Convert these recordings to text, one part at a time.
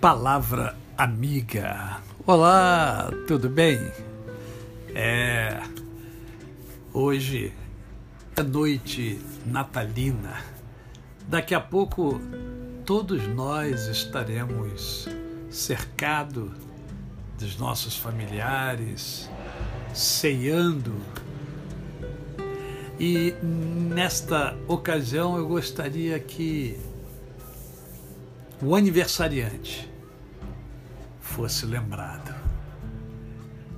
Palavra amiga. Olá, tudo bem? É. Hoje é noite natalina. Daqui a pouco todos nós estaremos cercados dos nossos familiares, ceando. E nesta ocasião eu gostaria que o aniversariante fosse lembrado.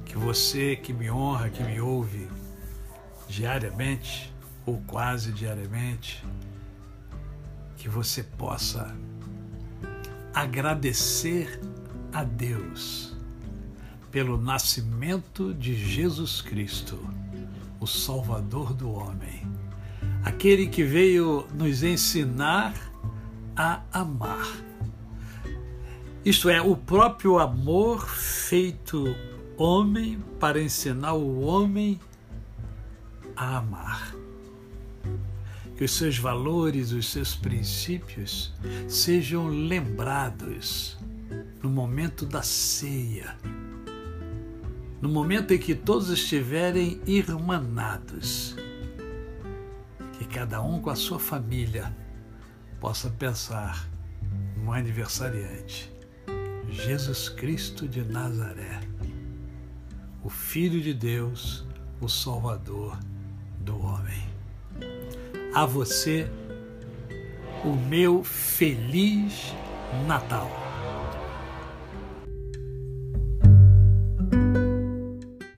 Que você que me honra, que me ouve diariamente ou quase diariamente, que você possa agradecer a Deus pelo nascimento de Jesus Cristo, o Salvador do homem, aquele que veio nos ensinar a amar isto é, o próprio amor feito homem para ensinar o homem a amar. Que os seus valores, os seus princípios sejam lembrados no momento da ceia, no momento em que todos estiverem irmanados, que cada um com a sua família possa pensar no aniversariante Jesus Cristo de Nazaré, o Filho de Deus, o Salvador do homem. A você, o meu feliz Natal.